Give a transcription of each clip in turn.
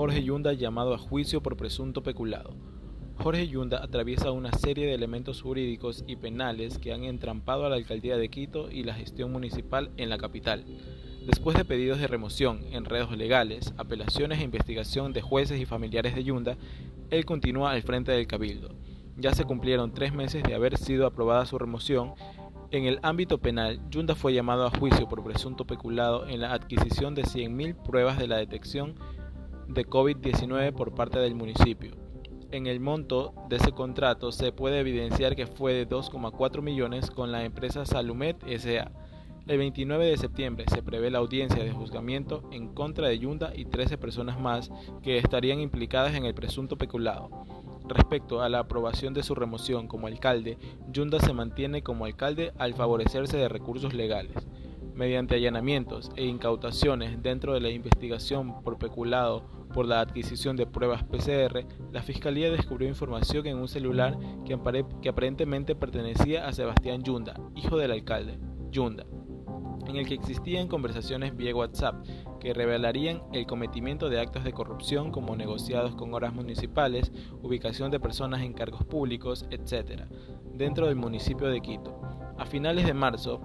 Jorge Yunda llamado a juicio por presunto peculado. Jorge Yunda atraviesa una serie de elementos jurídicos y penales que han entrampado a la alcaldía de Quito y la gestión municipal en la capital. Después de pedidos de remoción, enredos legales, apelaciones e investigación de jueces y familiares de Yunda, él continúa al frente del cabildo. Ya se cumplieron tres meses de haber sido aprobada su remoción. En el ámbito penal, Yunda fue llamado a juicio por presunto peculado en la adquisición de 100.000 pruebas de la detección de COVID-19 por parte del municipio. En el monto de ese contrato se puede evidenciar que fue de 2,4 millones con la empresa Salumet SA. El 29 de septiembre se prevé la audiencia de juzgamiento en contra de Yunda y 13 personas más que estarían implicadas en el presunto peculado. Respecto a la aprobación de su remoción como alcalde, Yunda se mantiene como alcalde al favorecerse de recursos legales. Mediante allanamientos e incautaciones dentro de la investigación por peculado por la adquisición de pruebas PCR, la Fiscalía descubrió información en un celular que, aparentemente pertenecía a Sebastián Yunda, hijo del alcalde, Yunda en el que existían conversaciones vía WhatsApp que revelarían el cometimiento de actos de corrupción como negociados con horas municipales, ubicación de personas en cargos públicos, etc., dentro del municipio de Quito. A finales de marzo,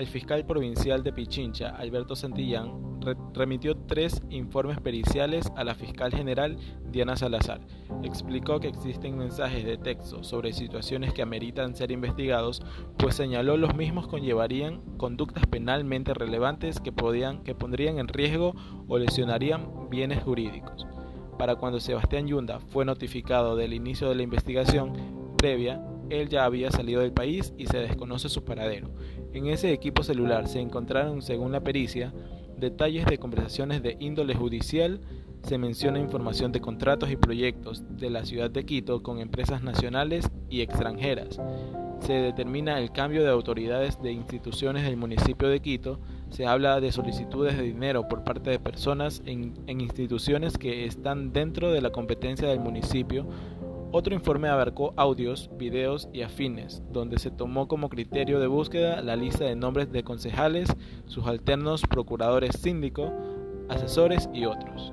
el fiscal provincial de Pichincha, Alberto Santillán, remitió tres informes periciales a la fiscal general Diana Salazar. Explicó que existen mensajes de texto sobre situaciones que ameritan ser investigados, pues señaló los mismos conllevarían conductas penalmente relevantes que, podían, que pondrían en riesgo o lesionarían bienes jurídicos. Para cuando Sebastián Yunda fue notificado del inicio de la investigación previa, él ya había salido del país y se desconoce su paradero. En ese equipo celular se encontraron, según la pericia, detalles de conversaciones de índole judicial, se menciona información de contratos y proyectos de la ciudad de Quito con empresas nacionales y extranjeras. Se determina el cambio de autoridades de instituciones del municipio de Quito. Se habla de solicitudes de dinero por parte de personas en, instituciones que están dentro de la competencia del municipio otro informe abarcó audios, videos y afines, donde se tomó como criterio de búsqueda la lista de nombres de concejales, sus alternos procuradores síndicos, asesores y otros.